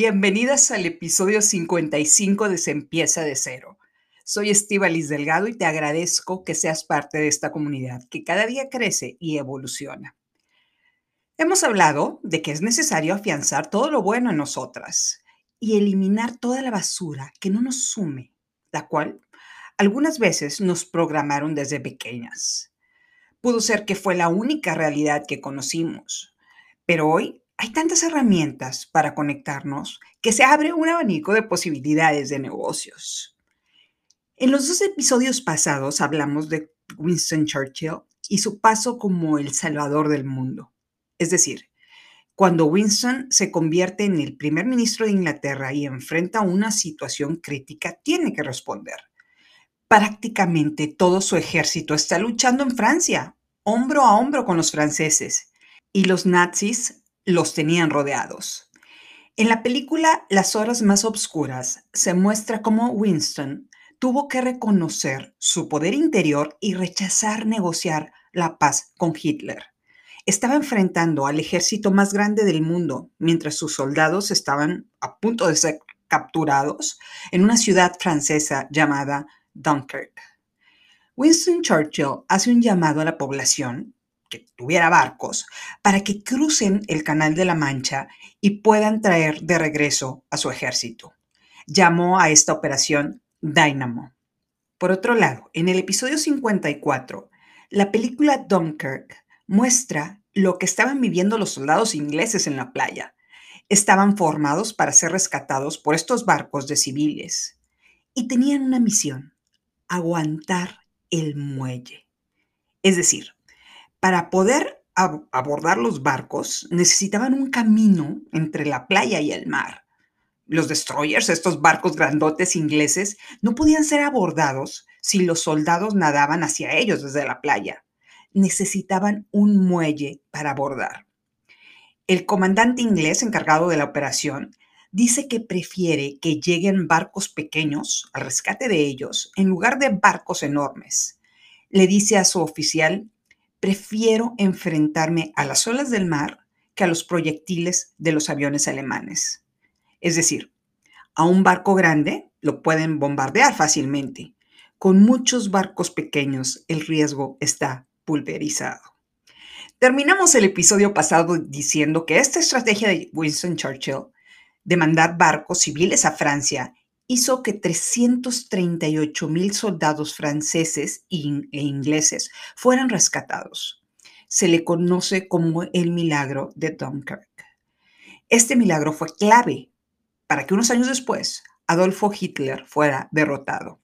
Bienvenidas al episodio 55 de Se empieza de cero. Soy Liz Delgado y te agradezco que seas parte de esta comunidad que cada día crece y evoluciona. Hemos hablado de que es necesario afianzar todo lo bueno en nosotras y eliminar toda la basura que no nos sume, la cual algunas veces nos programaron desde pequeñas. Pudo ser que fue la única realidad que conocimos, pero hoy hay tantas herramientas para conectarnos que se abre un abanico de posibilidades de negocios. En los dos episodios pasados hablamos de Winston Churchill y su paso como el salvador del mundo. Es decir, cuando Winston se convierte en el primer ministro de Inglaterra y enfrenta una situación crítica, tiene que responder. Prácticamente todo su ejército está luchando en Francia, hombro a hombro con los franceses, y los nazis los tenían rodeados. En la película Las horas más oscuras se muestra cómo Winston tuvo que reconocer su poder interior y rechazar negociar la paz con Hitler. Estaba enfrentando al ejército más grande del mundo mientras sus soldados estaban a punto de ser capturados en una ciudad francesa llamada Dunkirk. Winston Churchill hace un llamado a la población que tuviera barcos para que crucen el Canal de la Mancha y puedan traer de regreso a su ejército. Llamó a esta operación Dynamo. Por otro lado, en el episodio 54, la película Dunkirk muestra lo que estaban viviendo los soldados ingleses en la playa. Estaban formados para ser rescatados por estos barcos de civiles y tenían una misión, aguantar el muelle. Es decir, para poder abordar los barcos necesitaban un camino entre la playa y el mar. Los destroyers, estos barcos grandotes ingleses, no podían ser abordados si los soldados nadaban hacia ellos desde la playa. Necesitaban un muelle para abordar. El comandante inglés encargado de la operación dice que prefiere que lleguen barcos pequeños al rescate de ellos en lugar de barcos enormes. Le dice a su oficial prefiero enfrentarme a las olas del mar que a los proyectiles de los aviones alemanes. Es decir, a un barco grande lo pueden bombardear fácilmente. Con muchos barcos pequeños el riesgo está pulverizado. Terminamos el episodio pasado diciendo que esta estrategia de Winston Churchill de mandar barcos civiles a Francia hizo que 338 mil soldados franceses e ingleses fueran rescatados. Se le conoce como el milagro de Dunkirk. Este milagro fue clave para que unos años después Adolfo Hitler fuera derrotado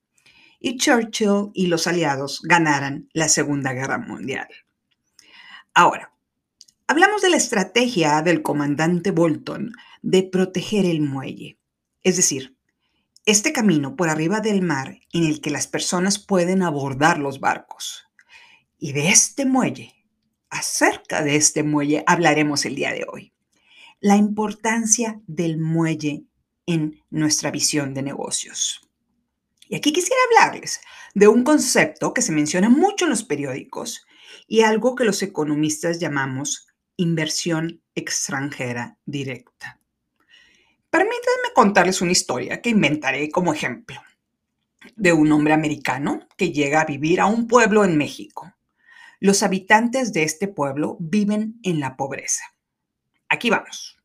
y Churchill y los aliados ganaran la Segunda Guerra Mundial. Ahora, hablamos de la estrategia del comandante Bolton de proteger el muelle, es decir, este camino por arriba del mar en el que las personas pueden abordar los barcos. Y de este muelle, acerca de este muelle, hablaremos el día de hoy. La importancia del muelle en nuestra visión de negocios. Y aquí quisiera hablarles de un concepto que se menciona mucho en los periódicos y algo que los economistas llamamos inversión extranjera directa. Permítanme contarles una historia que inventaré como ejemplo de un hombre americano que llega a vivir a un pueblo en México. Los habitantes de este pueblo viven en la pobreza. Aquí vamos.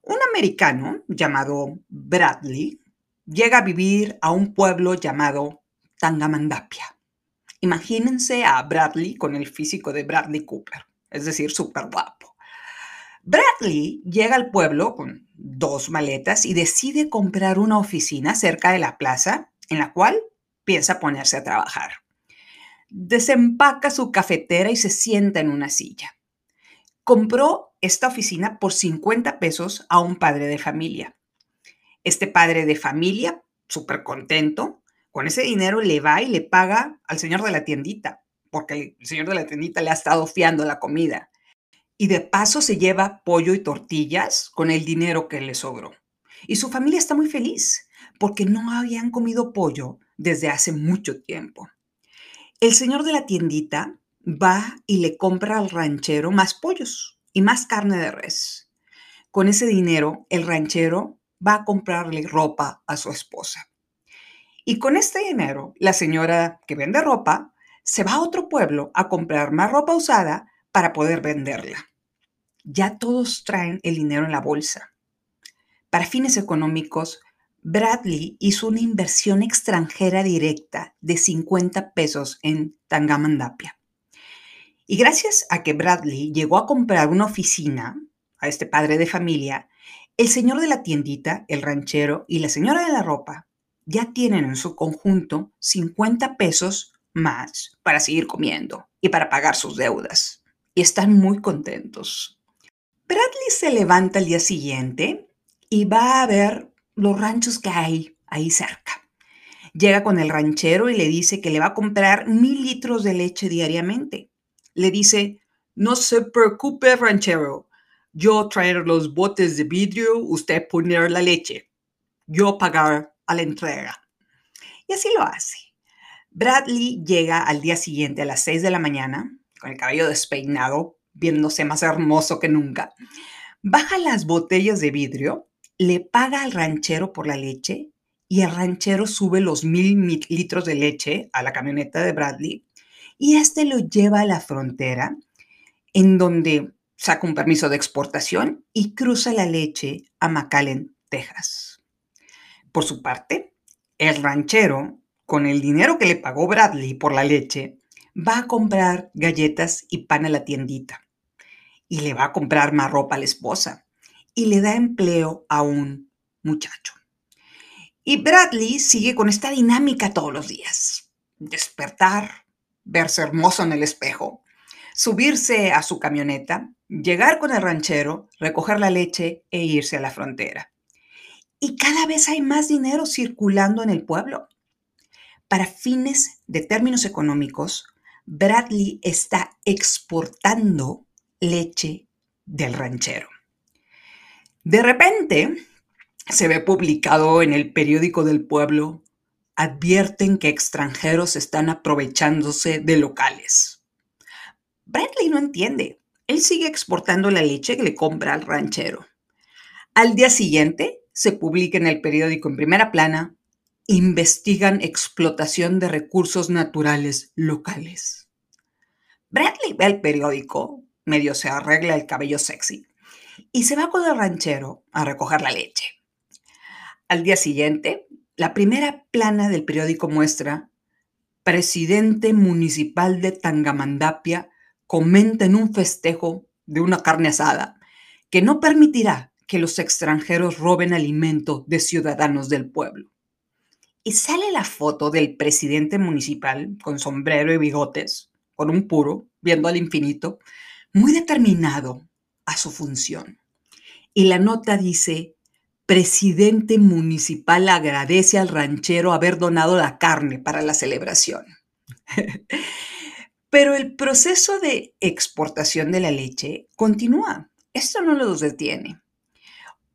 Un americano llamado Bradley llega a vivir a un pueblo llamado Tangamandapia. Imagínense a Bradley con el físico de Bradley Cooper, es decir, súper guapo. Bradley llega al pueblo con dos maletas y decide comprar una oficina cerca de la plaza en la cual piensa ponerse a trabajar. Desempaca su cafetera y se sienta en una silla. Compró esta oficina por 50 pesos a un padre de familia. Este padre de familia, súper contento, con ese dinero le va y le paga al señor de la tiendita, porque el señor de la tiendita le ha estado fiando la comida y de paso se lleva pollo y tortillas con el dinero que le sobró. Y su familia está muy feliz porque no habían comido pollo desde hace mucho tiempo. El señor de la tiendita va y le compra al ranchero más pollos y más carne de res. Con ese dinero, el ranchero va a comprarle ropa a su esposa. Y con este dinero, la señora que vende ropa se va a otro pueblo a comprar más ropa usada para poder venderla. Ya todos traen el dinero en la bolsa. Para fines económicos, Bradley hizo una inversión extranjera directa de 50 pesos en Tangamandapia. Y gracias a que Bradley llegó a comprar una oficina a este padre de familia, el señor de la tiendita, el ranchero y la señora de la ropa ya tienen en su conjunto 50 pesos más para seguir comiendo y para pagar sus deudas. Y están muy contentos. Bradley se levanta el día siguiente y va a ver los ranchos que hay ahí cerca. Llega con el ranchero y le dice que le va a comprar mil litros de leche diariamente. Le dice, no se preocupe, ranchero. Yo traer los botes de vidrio, usted poner la leche. Yo pagar a la entrega. Y así lo hace. Bradley llega al día siguiente a las 6 de la mañana, con el cabello despeinado, viéndose más hermoso que nunca. Baja las botellas de vidrio le paga al ranchero por la leche y el ranchero sube los mil litros de leche a la camioneta de Bradley y este lo lleva a la frontera en donde saca un permiso de exportación y cruza la leche a McAllen, Texas. Por su parte, el ranchero, con el dinero que le pagó Bradley por la leche, va a comprar galletas y pan a la tiendita y le va a comprar más ropa a la esposa y le da empleo a un muchacho. Y Bradley sigue con esta dinámica todos los días. Despertar, verse hermoso en el espejo, subirse a su camioneta, llegar con el ranchero, recoger la leche e irse a la frontera. Y cada vez hay más dinero circulando en el pueblo. Para fines de términos económicos, Bradley está exportando leche del ranchero. De repente, se ve publicado en el periódico del pueblo, advierten que extranjeros están aprovechándose de locales. Bradley no entiende. Él sigue exportando la leche que le compra al ranchero. Al día siguiente, se publica en el periódico en primera plana, investigan explotación de recursos naturales locales. Bradley ve el periódico, medio se arregla el cabello sexy y se va con el ranchero a recoger la leche. Al día siguiente, la primera plana del periódico muestra, presidente municipal de Tangamandapia comenta en un festejo de una carne asada que no permitirá que los extranjeros roben alimento de ciudadanos del pueblo. Y sale la foto del presidente municipal con sombrero y bigotes, con un puro, viendo al infinito, muy determinado a su función. Y la nota dice, presidente municipal agradece al ranchero haber donado la carne para la celebración. Pero el proceso de exportación de la leche continúa. Esto no lo detiene.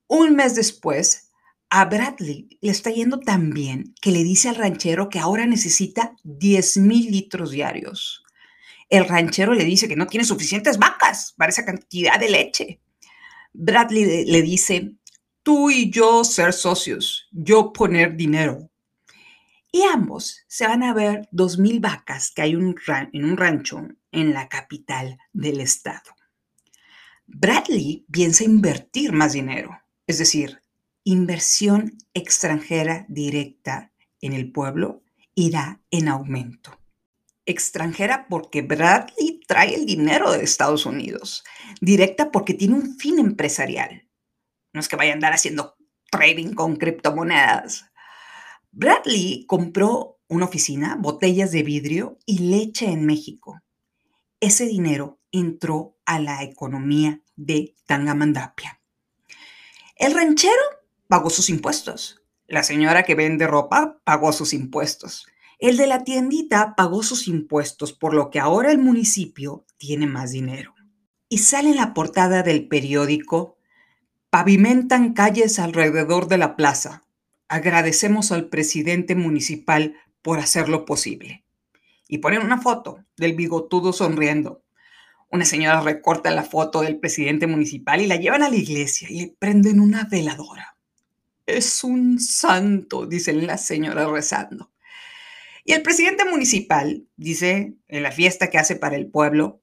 Un mes después, a Bradley le está yendo tan bien que le dice al ranchero que ahora necesita 10 mil litros diarios el ranchero le dice que no tiene suficientes vacas para esa cantidad de leche. Bradley le dice, tú y yo ser socios, yo poner dinero. Y ambos se van a ver dos mil vacas que hay en un rancho en la capital del estado. Bradley piensa invertir más dinero, es decir, inversión extranjera directa en el pueblo irá en aumento extranjera porque Bradley trae el dinero de Estados Unidos, directa porque tiene un fin empresarial. No es que vaya a andar haciendo trading con criptomonedas. Bradley compró una oficina, botellas de vidrio y leche en México. Ese dinero entró a la economía de Tangamandapia. El ranchero pagó sus impuestos. La señora que vende ropa pagó sus impuestos. El de la tiendita pagó sus impuestos, por lo que ahora el municipio tiene más dinero. Y sale en la portada del periódico, pavimentan calles alrededor de la plaza. Agradecemos al presidente municipal por hacerlo posible. Y ponen una foto del bigotudo sonriendo. Una señora recorta la foto del presidente municipal y la llevan a la iglesia y le prenden una veladora. es un santo, dicen las señoras rezando. Y el presidente municipal dice en la fiesta que hace para el pueblo,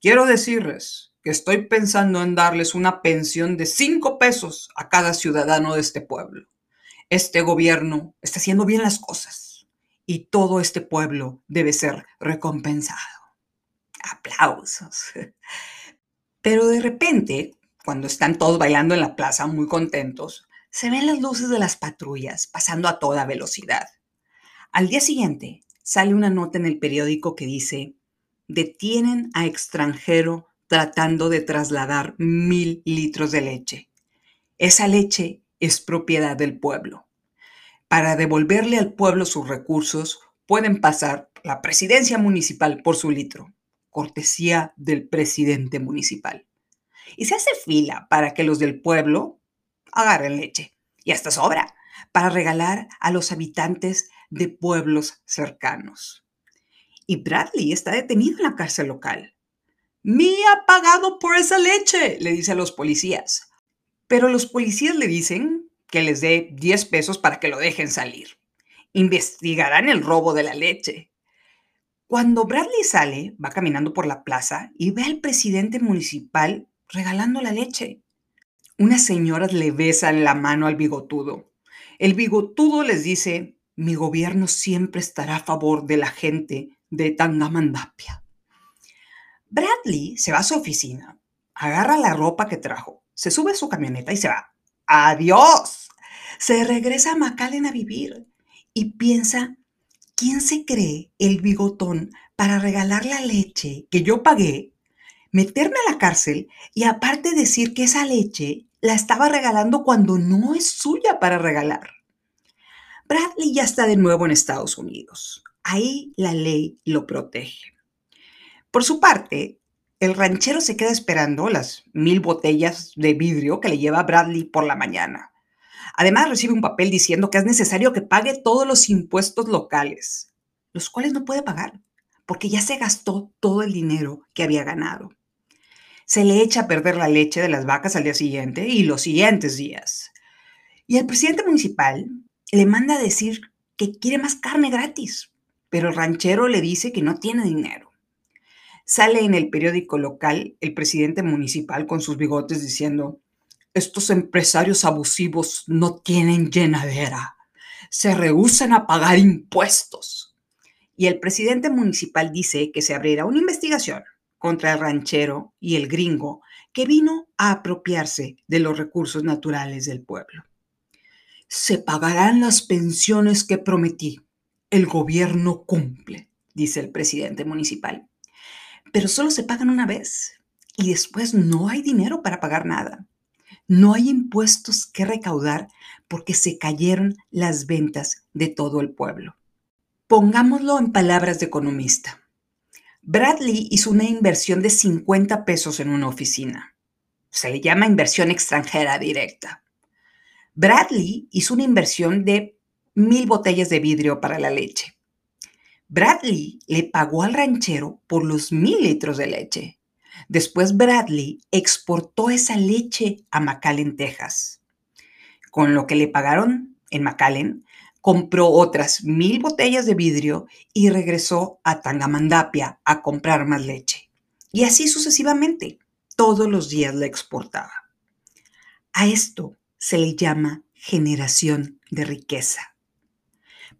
quiero decirles que estoy pensando en darles una pensión de cinco pesos a cada ciudadano de este pueblo. Este gobierno está haciendo bien las cosas y todo este pueblo debe ser recompensado. Aplausos. Pero de repente, cuando están todos bailando en la plaza muy contentos, se ven las luces de las patrullas pasando a toda velocidad. Al día siguiente, sale una nota en el periódico que dice, detienen a extranjero tratando de trasladar mil litros de leche. Esa leche es propiedad del pueblo. Para devolverle al pueblo sus recursos, pueden pasar la presidencia municipal por su litro, cortesía del presidente municipal. Y se hace fila para que los del pueblo agarren leche. Y hasta sobra para regalar a los habitantes de pueblos cercanos. Y Bradley está detenido en la cárcel local. Me ha pagado por esa leche, le dice a los policías. Pero los policías le dicen que les dé 10 pesos para que lo dejen salir. Investigarán el robo de la leche. Cuando Bradley sale, va caminando por la plaza y ve al presidente municipal regalando la leche. Unas señoras le besan la mano al bigotudo. El bigotudo les dice, mi gobierno siempre estará a favor de la gente de Tangamandapia. Bradley se va a su oficina, agarra la ropa que trajo, se sube a su camioneta y se va. ¡Adiós! Se regresa a McAllen a vivir y piensa, ¿quién se cree el bigotón para regalar la leche que yo pagué, meterme a la cárcel y aparte decir que esa leche la estaba regalando cuando no es suya para regalar. Bradley ya está de nuevo en Estados Unidos. Ahí la ley lo protege. Por su parte, el ranchero se queda esperando las mil botellas de vidrio que le lleva Bradley por la mañana. Además, recibe un papel diciendo que es necesario que pague todos los impuestos locales, los cuales no puede pagar, porque ya se gastó todo el dinero que había ganado se le echa a perder la leche de las vacas al día siguiente y los siguientes días. Y el presidente municipal le manda a decir que quiere más carne gratis, pero el ranchero le dice que no tiene dinero. Sale en el periódico local el presidente municipal con sus bigotes diciendo, estos empresarios abusivos no tienen llenadera, se rehusan a pagar impuestos. Y el presidente municipal dice que se abrirá una investigación contra el ranchero y el gringo que vino a apropiarse de los recursos naturales del pueblo. Se pagarán las pensiones que prometí. El gobierno cumple, dice el presidente municipal. Pero solo se pagan una vez y después no hay dinero para pagar nada. No hay impuestos que recaudar porque se cayeron las ventas de todo el pueblo. Pongámoslo en palabras de economista. Bradley hizo una inversión de 50 pesos en una oficina. Se le llama inversión extranjera directa. Bradley hizo una inversión de mil botellas de vidrio para la leche. Bradley le pagó al ranchero por los mil litros de leche. Después Bradley exportó esa leche a McAllen, Texas. Con lo que le pagaron en McAllen, compró otras mil botellas de vidrio y regresó a Tangamandapia a comprar más leche. Y así sucesivamente, todos los días la exportaba. A esto se le llama generación de riqueza.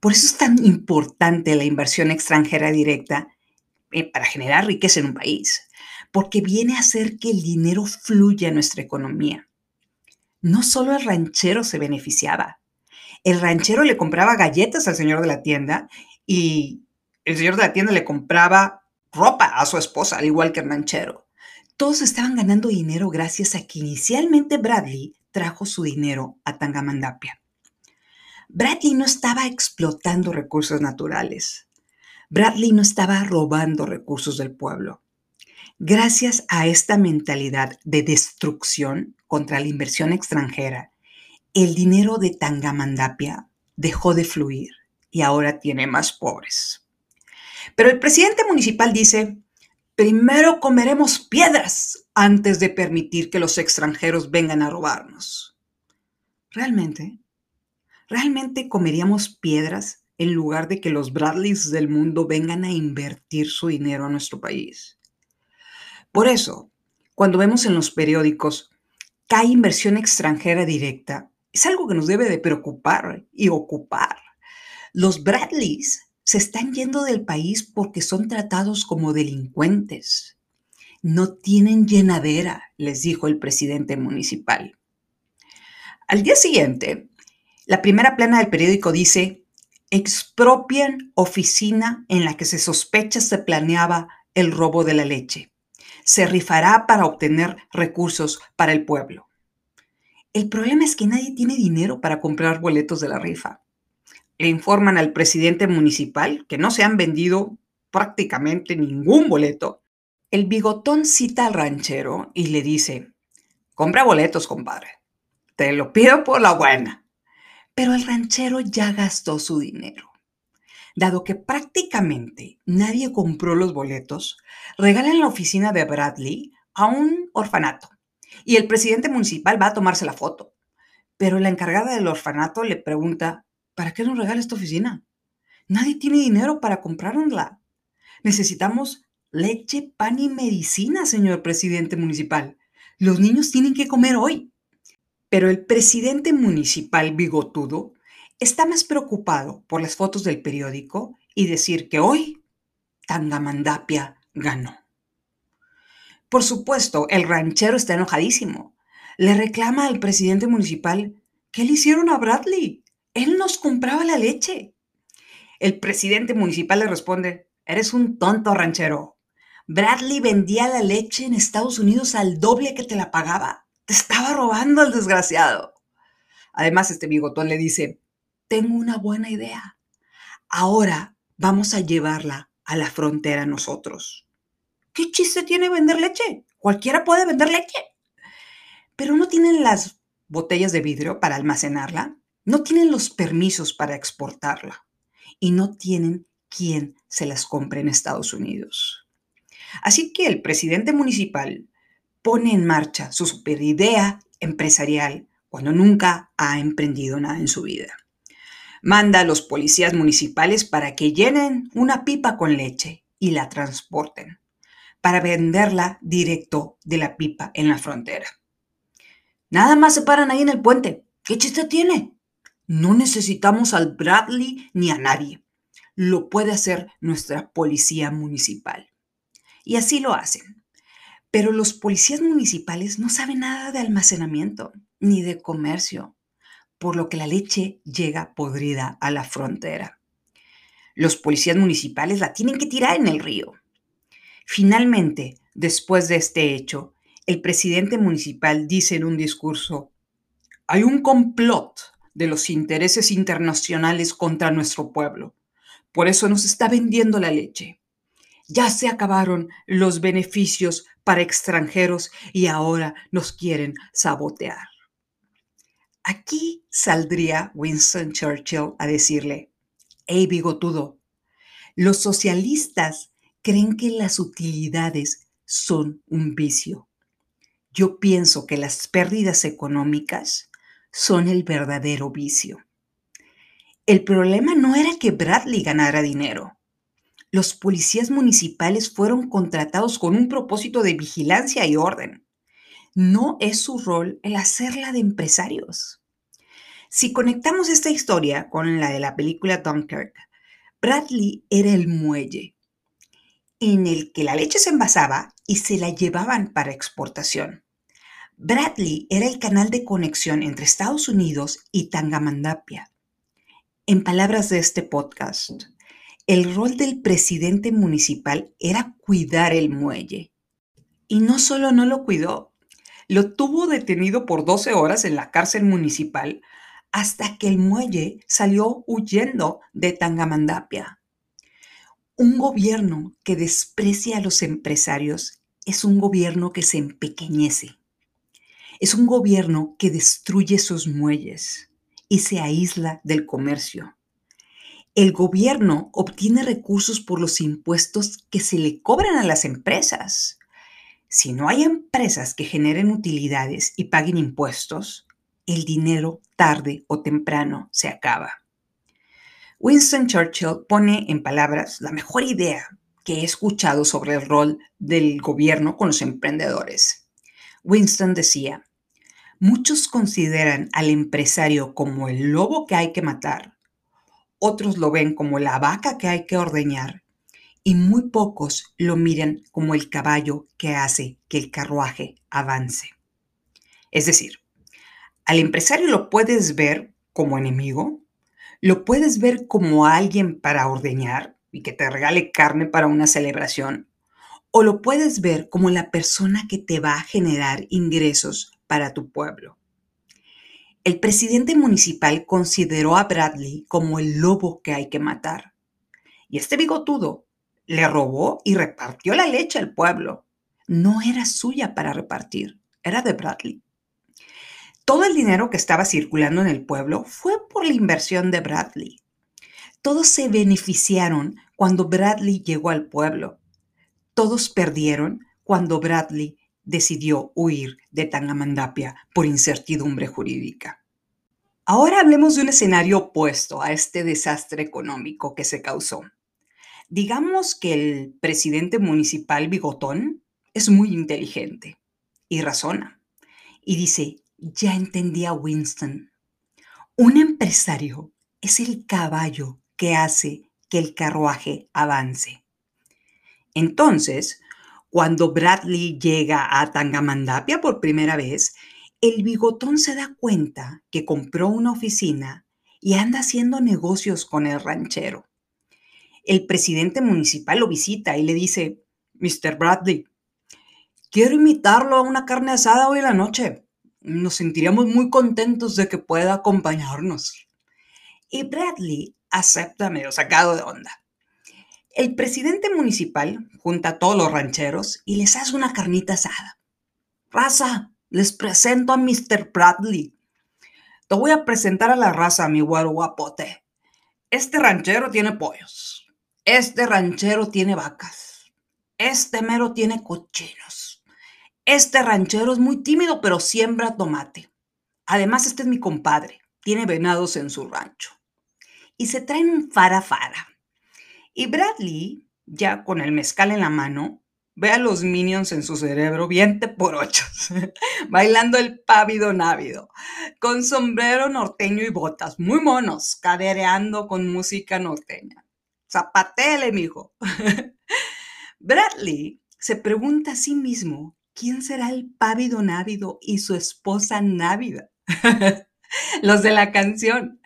Por eso es tan importante la inversión extranjera directa eh, para generar riqueza en un país, porque viene a hacer que el dinero fluya a nuestra economía. No solo el ranchero se beneficiaba, el ranchero le compraba galletas al señor de la tienda y el señor de la tienda le compraba ropa a su esposa, al igual que el ranchero. Todos estaban ganando dinero gracias a que inicialmente Bradley trajo su dinero a Tangamandapia. Bradley no estaba explotando recursos naturales. Bradley no estaba robando recursos del pueblo. Gracias a esta mentalidad de destrucción contra la inversión extranjera el dinero de Tangamandapia dejó de fluir y ahora tiene más pobres. Pero el presidente municipal dice, primero comeremos piedras antes de permitir que los extranjeros vengan a robarnos. Realmente, ¿realmente comeríamos piedras en lugar de que los Bradleys del mundo vengan a invertir su dinero a nuestro país? Por eso, cuando vemos en los periódicos que hay inversión extranjera directa, es algo que nos debe de preocupar y ocupar. Los Bradleys se están yendo del país porque son tratados como delincuentes. No tienen llenadera, les dijo el presidente municipal. Al día siguiente, la primera plana del periódico dice, expropian oficina en la que se sospecha se planeaba el robo de la leche. Se rifará para obtener recursos para el pueblo. El problema es que nadie tiene dinero para comprar boletos de la rifa. Le informan al presidente municipal que no se han vendido prácticamente ningún boleto. El bigotón cita al ranchero y le dice, compra boletos, compadre. Te lo pido por la buena. Pero el ranchero ya gastó su dinero. Dado que prácticamente nadie compró los boletos, regalan la oficina de Bradley a un orfanato y el presidente municipal va a tomarse la foto. Pero la encargada del orfanato le pregunta, ¿para qué nos regala esta oficina? Nadie tiene dinero para comprarla. Necesitamos leche, pan y medicina, señor presidente municipal. Los niños tienen que comer hoy. Pero el presidente municipal bigotudo está más preocupado por las fotos del periódico y decir que hoy Tangamandapia ganó. Por supuesto, el ranchero está enojadísimo. Le reclama al presidente municipal, ¿qué le hicieron a Bradley? Él nos compraba la leche. El presidente municipal le responde, eres un tonto ranchero. Bradley vendía la leche en Estados Unidos al doble que te la pagaba. Te estaba robando el desgraciado. Además, este bigotón le dice, tengo una buena idea. Ahora vamos a llevarla a la frontera nosotros. ¿Qué chiste tiene vender leche? Cualquiera puede vender leche. Pero no tienen las botellas de vidrio para almacenarla, no tienen los permisos para exportarla y no tienen quien se las compre en Estados Unidos. Así que el presidente municipal pone en marcha su superidea empresarial cuando nunca ha emprendido nada en su vida. Manda a los policías municipales para que llenen una pipa con leche y la transporten, para venderla directo de la pipa en la frontera. Nada más se paran ahí en el puente. ¿Qué chiste tiene? No necesitamos al Bradley ni a nadie. Lo puede hacer nuestra policía municipal. Y así lo hacen. Pero los policías municipales no saben nada de almacenamiento ni de comercio, por lo que la leche llega podrida a la frontera. Los policías municipales la tienen que tirar en el río. Finalmente, después de este hecho, el presidente municipal dice en un discurso, hay un complot de los intereses internacionales contra nuestro pueblo. Por eso nos está vendiendo la leche. Ya se acabaron los beneficios para extranjeros y ahora nos quieren sabotear. Aquí saldría Winston Churchill a decirle, hey bigotudo, los socialistas creen que las utilidades son un vicio. Yo pienso que las pérdidas económicas son el verdadero vicio. El problema no era que Bradley ganara dinero los policías municipales fueron contratados con un propósito de vigilancia y orden. No es su rol el hacerla de empresarios. Si conectamos esta historia con la de la película Dunkirk, Bradley era el muelle en el que la leche se envasaba y se la llevaban para exportación. Bradley era el canal de conexión entre Estados Unidos y Tangamandapia. En palabras de este podcast, el rol del presidente municipal era cuidar el muelle. Y no solo no lo cuidó, lo tuvo detenido por 12 horas en la cárcel municipal hasta que el muelle salió huyendo de Tangamandapia. Un gobierno que desprecia a los empresarios es un gobierno que se empequeñece. Es un gobierno que destruye sus muelles y se aísla del comercio el gobierno obtiene recursos por los impuestos que se le cobran a las empresas. Si no hay empresas que generen utilidades y paguen impuestos, el dinero tarde o temprano se acaba. Winston Churchill pone en palabras la mejor idea que he escuchado sobre el rol del gobierno con los emprendedores. Winston decía, muchos consideran al empresario como el lobo que hay que matar, otros lo ven como la vaca que hay que ordeñar y muy pocos lo miran como el caballo que hace que el carruaje avance. Es decir, al empresario lo puedes ver como enemigo, lo puedes ver como alguien para ordeñar y que te regale carne para una celebración, o lo puedes ver como la persona que te va a generar ingresos para tu pueblo. El presidente municipal consideró a Bradley como el lobo que hay que matar. Y este bigotudo le robó y repartió la leche al pueblo. No era suya para repartir, era de Bradley. Todo el dinero que estaba circulando en el pueblo fue por la inversión de Bradley. Todos se beneficiaron cuando Bradley llegó al pueblo. Todos perdieron cuando Bradley decidió huir de Tangamandapia por incertidumbre jurídica. Ahora hablemos de un escenario opuesto a este desastre económico que se causó. Digamos que el presidente municipal Bigotón es muy inteligente y razona. Y dice, ya entendí a Winston. Un empresario es el caballo que hace que el carruaje avance. Entonces, cuando Bradley llega a Tangamandapia por primera vez, el bigotón se da cuenta que compró una oficina y anda haciendo negocios con el ranchero. El presidente municipal lo visita y le dice, Mr. Bradley, quiero invitarlo a una carne asada hoy en la noche nos sentiríamos muy contentos de que pueda acompañarnos. Y Bradley acepta medio sacado de onda. El presidente municipal junta a todos los rancheros y les hace una carnita asada. Raza, les presento a Mr. Bradley. Te voy a presentar a la raza, mi güero guapote. Este ranchero tiene pollos. Este ranchero tiene vacas. Este mero tiene cochinos. Este ranchero es muy tímido, pero siembra tomate. Además, este es mi compadre. Tiene venados en su rancho. Y se traen un fara fara. Y Bradley, ya con el mezcal en la mano, ve a los minions en su cerebro viente por ocho, bailando el pávido návido, con sombrero norteño y botas, muy monos, cadereando con música norteña. Zapatele, mijo. Bradley se pregunta a sí mismo ¿quién será el pávido návido y su esposa návida? Los de la canción.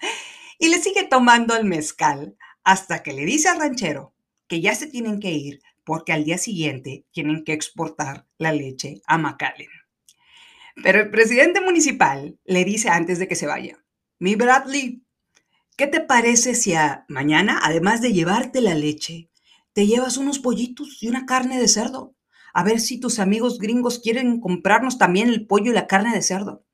Y le sigue tomando el mezcal hasta que le dice al ranchero que ya se tienen que ir porque al día siguiente tienen que exportar la leche a McAllen. Pero el presidente municipal le dice antes de que se vaya, mi Bradley, ¿qué te parece si a mañana, además de llevarte la leche, te llevas unos pollitos y una carne de cerdo? a ver si tus amigos gringos quieren comprarnos también el pollo y la carne de cerdo.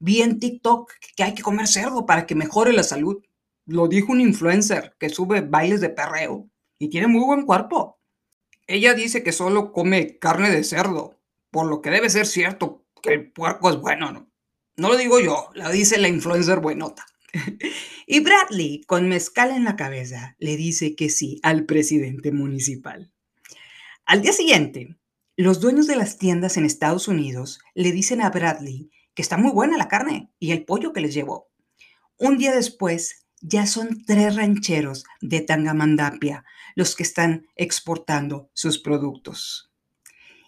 Vi en TikTok que hay que comer cerdo para que mejore la salud. Lo dijo un influencer que sube bailes de perreo y tiene muy buen cuerpo. Ella dice que solo come carne de cerdo, por lo que debe ser cierto que el puerco es bueno, ¿no? No lo digo yo, lo dice la influencer buenota. y Bradley, con mezcal en la cabeza, le dice que sí al presidente municipal. Al día siguiente, los dueños de las tiendas en Estados Unidos le dicen a Bradley que está muy buena la carne y el pollo que les llevó. Un día después, ya son tres rancheros de Tangamandapia los que están exportando sus productos.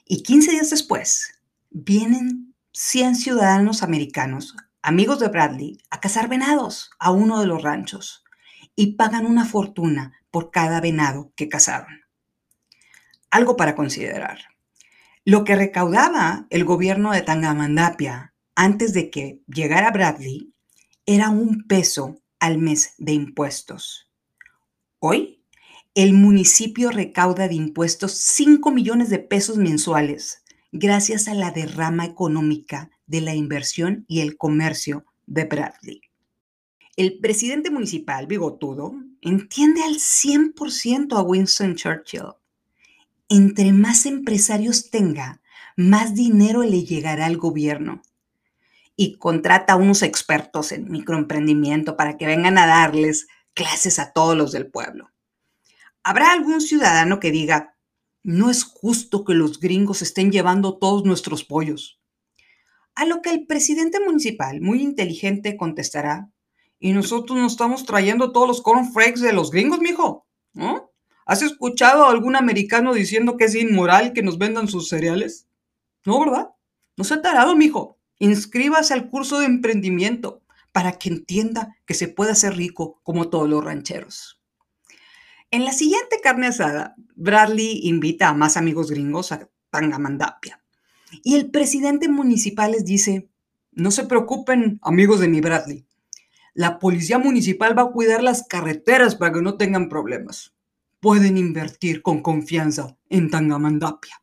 Y 15 días después, vienen 100 ciudadanos americanos, amigos de Bradley, a cazar venados a uno de los ranchos y pagan una fortuna por cada venado que cazaron algo para considerar. Lo que recaudaba el gobierno de Tangamandapia antes de que llegara Bradley era un peso al mes de impuestos. Hoy, el municipio recauda de impuestos 5 millones de pesos mensuales gracias a la derrama económica de la inversión y el comercio de Bradley. El presidente municipal bigotudo entiende al 100% a Winston Churchill entre más empresarios tenga, más dinero le llegará al gobierno. Y contrata a unos expertos en microemprendimiento para que vengan a darles clases a todos los del pueblo. Habrá algún ciudadano que diga, no es justo que los gringos estén llevando todos nuestros pollos. A lo que el presidente municipal, muy inteligente, contestará, y nosotros nos estamos trayendo todos los cornflakes de los gringos, mijo. ¿No? ¿Has escuchado a algún americano diciendo que es inmoral que nos vendan sus cereales? No, ¿verdad? No se ha tarado, mijo. Inscríbase al curso de emprendimiento para que entienda que se puede hacer rico como todos los rancheros. En la siguiente carne asada, Bradley invita a más amigos gringos a Tangamandapia. Y el presidente municipal les dice, no se preocupen, amigos de mi Bradley. La policía municipal va a cuidar las carreteras para que no tengan problemas. Pueden invertir con confianza en Tangamandapia.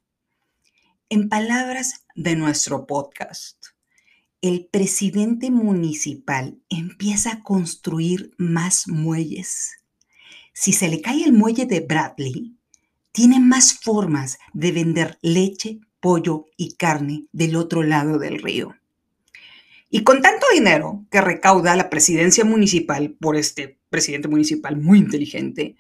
En palabras de nuestro podcast, el presidente municipal empieza a construir más muelles. Si se le cae el muelle de Bradley, tiene más formas de vender leche, pollo y carne del otro lado del río. Y con tanto dinero que recauda la presidencia municipal por este presidente municipal muy inteligente,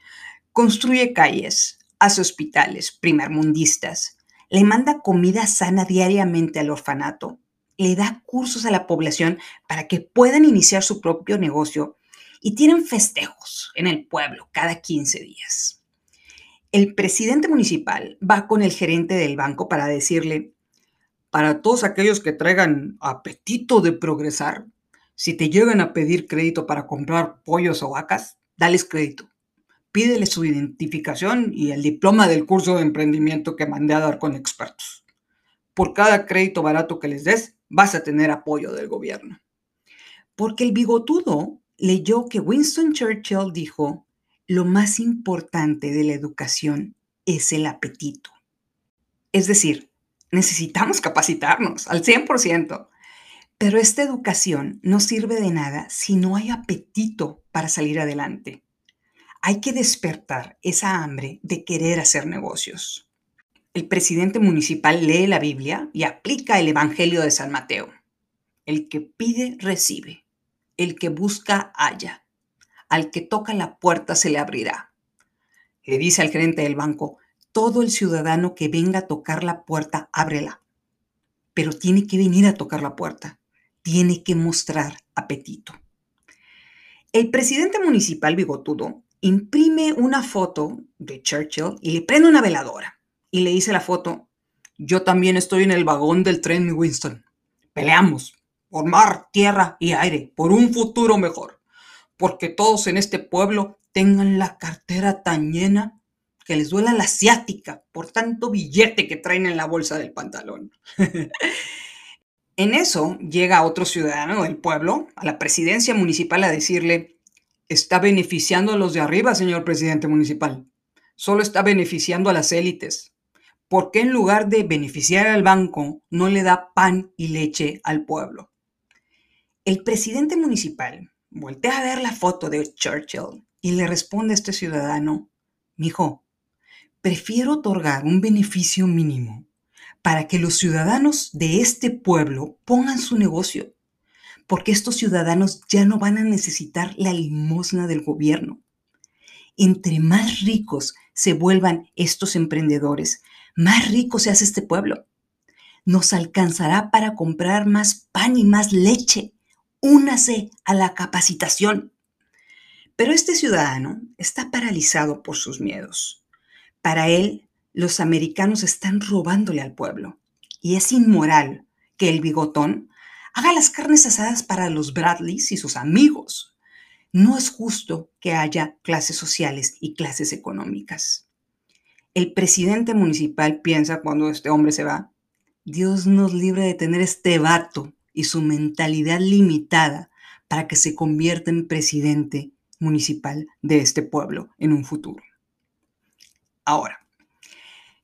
construye calles, hace hospitales primermundistas, le manda comida sana diariamente al orfanato le da cursos a la población para que puedan iniciar su propio negocio y tienen festejos en el pueblo cada 15 días. El presidente municipal va con el gerente del banco para decirle, para todos aquellos que traigan apetito de progresar, si te llegan a pedir crédito para comprar pollos o vacas, dales crédito. Pídele su identificación y el diploma del curso de emprendimiento que mandé a dar con expertos. Por cada crédito barato que les des, vas a tener apoyo del gobierno. Porque el bigotudo leyó que Winston Churchill dijo, lo más importante de la educación es el apetito. Es decir, necesitamos capacitarnos al 100%, pero esta educación no sirve de nada si no hay apetito para salir adelante. Hay que despertar esa hambre de querer hacer negocios el presidente municipal lee la Biblia y aplica el Evangelio de San Mateo. El que pide, recibe. El que busca, halla. Al que toca la puerta se le abrirá. Le dice al gerente del banco, todo el ciudadano que venga a tocar la puerta, ábrela. Pero tiene que venir a tocar la puerta. Tiene que mostrar apetito. El presidente municipal bigotudo imprime una foto de Churchill y le prende una veladora y le hice la foto, yo también estoy en el vagón del tren Winston. Peleamos por mar, tierra y aire, por un futuro mejor, porque todos en este pueblo tengan la cartera tan llena que les duela la asiática por tanto billete que traen en la bolsa del pantalón. en eso llega otro ciudadano del pueblo a la presidencia municipal a decirle, está beneficiando a los de arriba, señor presidente municipal. Solo está beneficiando a las élites. ¿Por qué en lugar de beneficiar al banco no le da pan y leche al pueblo? El presidente municipal voltea a ver la foto de Churchill y le responde a este ciudadano, mijo, prefiero otorgar un beneficio mínimo para que los ciudadanos de este pueblo pongan su negocio, porque estos ciudadanos ya no van a necesitar la limosna del gobierno. Entre más ricos se vuelvan estos emprendedores, más rico se hace este pueblo. Nos alcanzará para comprar más pan y más leche. Únase a la capacitación. Pero este ciudadano está paralizado por sus miedos. Para él, los americanos están robándole al pueblo. Y es inmoral que el bigotón haga las carnes asadas para los Bradleys y sus amigos. No es justo que haya clases sociales y clases económicas. El presidente municipal piensa cuando este hombre se va, Dios nos libre de tener este vato y su mentalidad limitada para que se convierta en presidente municipal de este pueblo en un futuro. Ahora,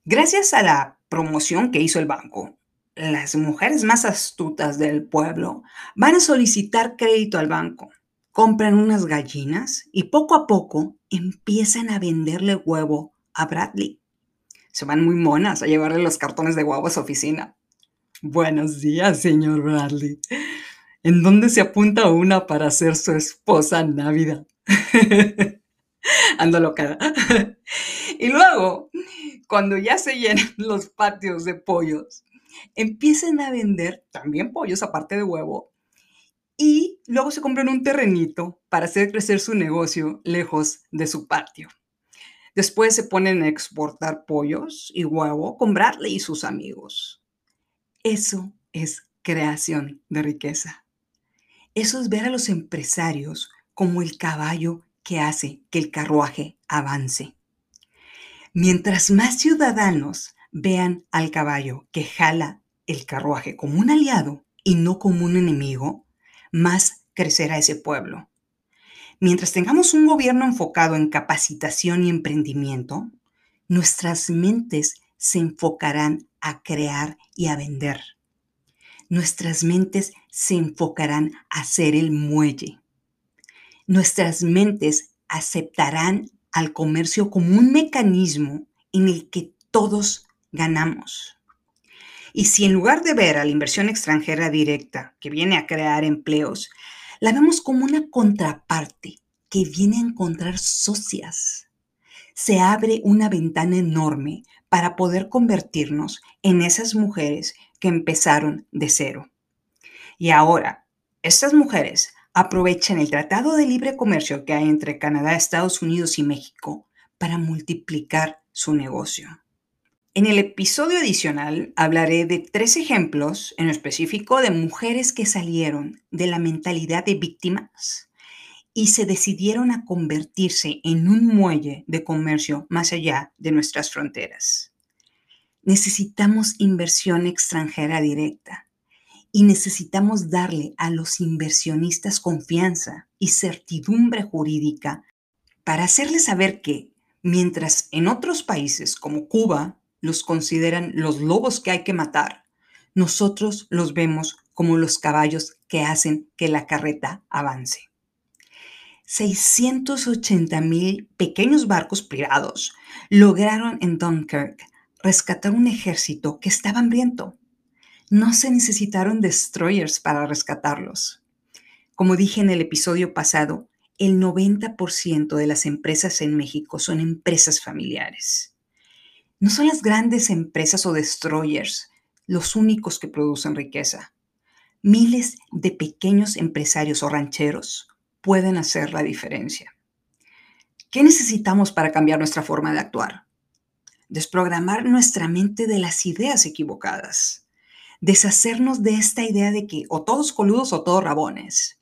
gracias a la promoción que hizo el banco, las mujeres más astutas del pueblo van a solicitar crédito al banco, compran unas gallinas y poco a poco empiezan a venderle huevo a Bradley se van muy monas a llevarle los cartones de huevo a su oficina. Buenos días, señor Bradley. ¿En dónde se apunta una para ser su esposa návida? Ando loca. y luego, cuando ya se llenan los patios de pollos, empiezan a vender también pollos aparte de huevo y luego se compran un terrenito para hacer crecer su negocio lejos de su patio. Después se ponen a exportar pollos y huevo con Bradley y sus amigos. Eso es creación de riqueza. Eso es ver a los empresarios como el caballo que hace que el carruaje avance. Mientras más ciudadanos vean al caballo que jala el carruaje como un aliado y no como un enemigo, más crecerá ese pueblo. Mientras tengamos un gobierno enfocado en capacitación y emprendimiento, nuestras mentes se enfocarán a crear y a vender. Nuestras mentes se enfocarán a ser el muelle. Nuestras mentes aceptarán al comercio como un mecanismo en el que todos ganamos. Y si en lugar de ver a la inversión extranjera directa que viene a crear empleos, la vemos como una contraparte que viene a encontrar socias, se abre una ventana enorme para poder convertirnos en esas mujeres que empezaron de cero. Y ahora, estas mujeres aprovechan el Tratado de Libre Comercio que hay entre Canadá, Estados Unidos y México para multiplicar su negocio. En el episodio adicional hablaré de tres ejemplos en específico de mujeres que salieron de la mentalidad de víctimas y se decidieron a convertirse en un muelle de comercio más allá de nuestras fronteras. Necesitamos inversión extranjera directa y necesitamos darle a los inversionistas confianza y certidumbre jurídica para hacerles saber que, mientras en otros países como Cuba, los consideran los lobos que hay que matar, nosotros los vemos como los caballos que hacen que la carreta avance. 680 mil pequeños barcos privados lograron en Dunkirk rescatar un ejército que estaba hambriento. No se necesitaron destroyers para rescatarlos. Como dije en el episodio pasado, el 90% de las empresas en México son empresas familiares. No son las grandes empresas o destroyers los únicos que producen riqueza. Miles de pequeños empresarios o rancheros pueden hacer la diferencia. ¿Qué necesitamos para cambiar nuestra forma de actuar? Desprogramar nuestra mente de las ideas equivocadas. Deshacernos de esta idea de que o todos coludos o todos rabones.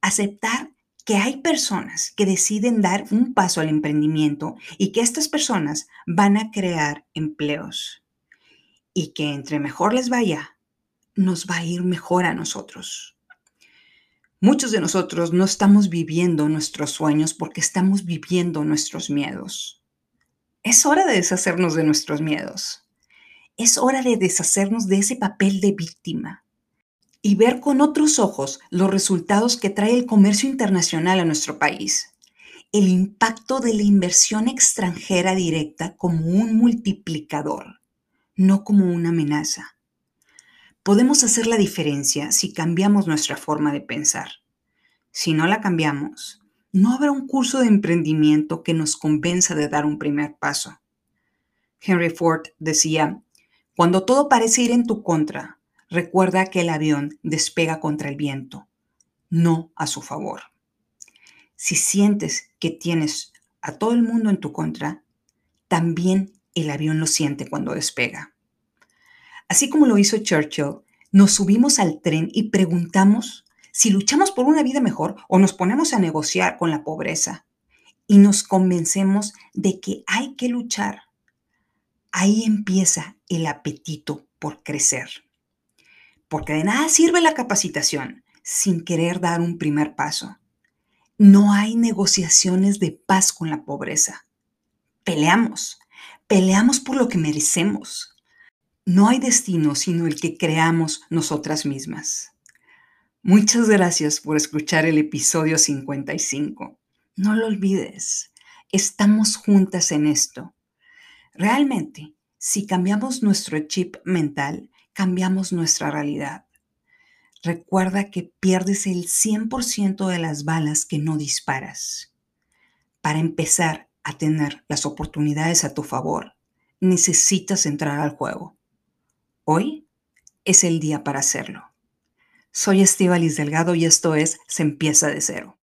Aceptar que hay personas que deciden dar un paso al emprendimiento y que estas personas van a crear empleos y que entre mejor les vaya, nos va a ir mejor a nosotros. Muchos de nosotros no estamos viviendo nuestros sueños porque estamos viviendo nuestros miedos. Es hora de deshacernos de nuestros miedos. Es hora de deshacernos de ese papel de víctima y ver con otros ojos los resultados que trae el comercio internacional a nuestro país. El impacto de la inversión extranjera directa como un multiplicador, no como una amenaza. Podemos hacer la diferencia si cambiamos nuestra forma de pensar. Si no la cambiamos, no habrá un curso de emprendimiento que nos convenza de dar un primer paso. Henry Ford decía, cuando todo parece ir en tu contra, recuerda que el avión despega contra el viento, no a su favor. Si sientes que tienes a todo el mundo en tu contra, también el avión lo siente cuando despega. Así como lo hizo Churchill, nos subimos al tren y preguntamos si luchamos por una vida mejor o nos ponemos a negociar con la pobreza y nos convencemos de que hay que luchar. Ahí empieza el apetito por crecer porque de nada sirve la capacitación sin querer dar un primer paso. No hay negociaciones de paz con la pobreza. Peleamos, peleamos por lo que merecemos. No hay destino sino el que creamos nosotras mismas. Muchas gracias por escuchar el episodio 55. No lo olvides, estamos juntas en esto. Realmente, si cambiamos nuestro chip mental, cambiamos nuestra realidad. Recuerda que pierdes el 100% de las balas que no disparas. Para empezar a tener las oportunidades a tu favor, necesitas entrar al juego. Hoy es el día para hacerlo. Soy Estivalis Delgado y esto es Se empieza de cero.